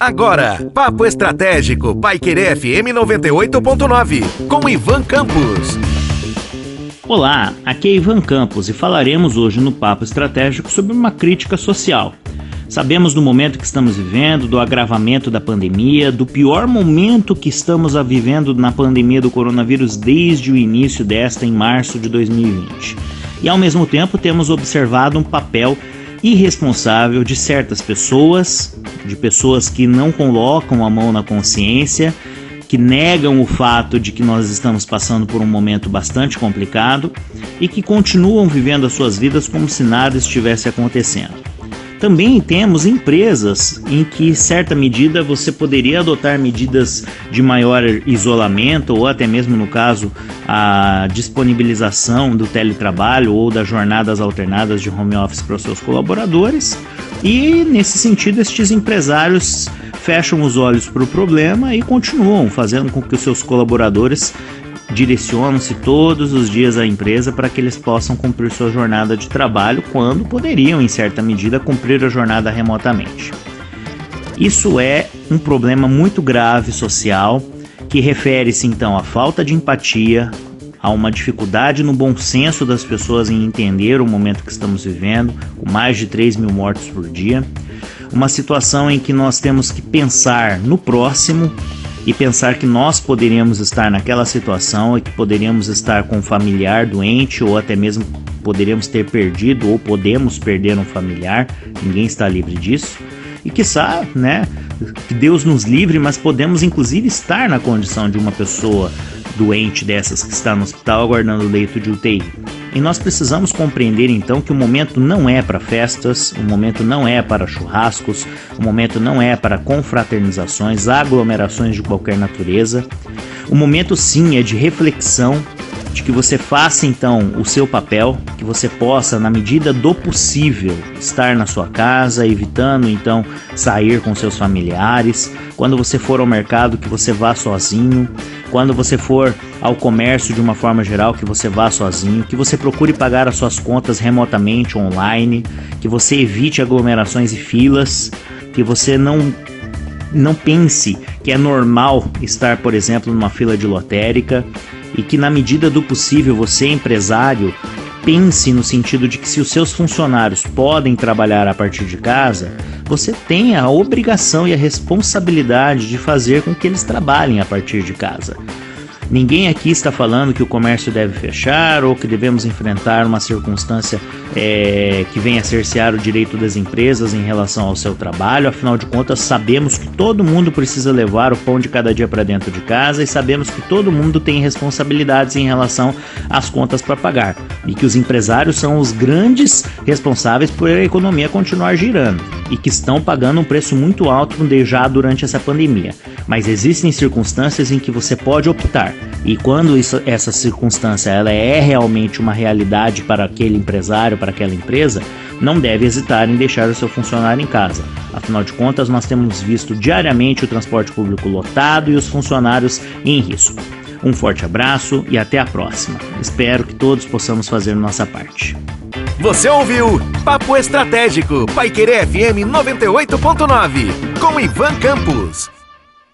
Agora, Papo Estratégico, Paiquerê FM 98.9, com Ivan Campos. Olá, aqui é Ivan Campos e falaremos hoje no Papo Estratégico sobre uma crítica social. Sabemos do momento que estamos vivendo, do agravamento da pandemia, do pior momento que estamos vivendo na pandemia do coronavírus desde o início desta em março de 2020. E ao mesmo tempo temos observado um papel irresponsável de certas pessoas, de pessoas que não colocam a mão na consciência, que negam o fato de que nós estamos passando por um momento bastante complicado e que continuam vivendo as suas vidas como se nada estivesse acontecendo. Também temos empresas em que, certa medida, você poderia adotar medidas de maior isolamento ou até mesmo, no caso, a disponibilização do teletrabalho ou das jornadas alternadas de home office para os seus colaboradores. E, nesse sentido, estes empresários fecham os olhos para o problema e continuam fazendo com que os seus colaboradores direcionam-se todos os dias à empresa para que eles possam cumprir sua jornada de trabalho quando poderiam, em certa medida, cumprir a jornada remotamente. Isso é um problema muito grave social que refere-se então à falta de empatia, a uma dificuldade no bom senso das pessoas em entender o momento que estamos vivendo, com mais de 3 mil mortos por dia, uma situação em que nós temos que pensar no próximo e pensar que nós poderíamos estar naquela situação e que poderíamos estar com um familiar doente ou até mesmo poderíamos ter perdido ou podemos perder um familiar, ninguém está livre disso. E que sabe, né, que Deus nos livre, mas podemos inclusive estar na condição de uma pessoa doente dessas que está no hospital aguardando o leito de UTI. E nós precisamos compreender então que o momento não é para festas, o momento não é para churrascos, o momento não é para confraternizações, aglomerações de qualquer natureza. O momento sim é de reflexão, de que você faça então o seu papel, que você possa, na medida do possível, estar na sua casa, evitando então sair com seus familiares. Quando você for ao mercado, que você vá sozinho. Quando você for ao comércio de uma forma geral, que você vá sozinho, que você procure pagar as suas contas remotamente, online, que você evite aglomerações e filas, que você não não pense que é normal estar, por exemplo, numa fila de lotérica e que na medida do possível você empresário pense no sentido de que se os seus funcionários podem trabalhar a partir de casa, você tem a obrigação e a responsabilidade de fazer com que eles trabalhem a partir de casa. Ninguém aqui está falando que o comércio deve fechar ou que devemos enfrentar uma circunstância é, que venha cercear o direito das empresas em relação ao seu trabalho. Afinal de contas, sabemos que todo mundo precisa levar o pão de cada dia para dentro de casa e sabemos que todo mundo tem responsabilidades em relação às contas para pagar e que os empresários são os grandes responsáveis por a economia continuar girando e que estão pagando um preço muito alto já durante essa pandemia. Mas existem circunstâncias em que você pode optar e quando isso, essa circunstância ela é realmente uma realidade para aquele empresário, para aquela empresa, não deve hesitar em deixar o seu funcionário em casa. Afinal de contas, nós temos visto diariamente o transporte público lotado e os funcionários em risco. Um forte abraço e até a próxima. Espero que todos possamos fazer nossa parte. Você ouviu Papo Estratégico, Paiquerê FM 98.9, com Ivan Campos.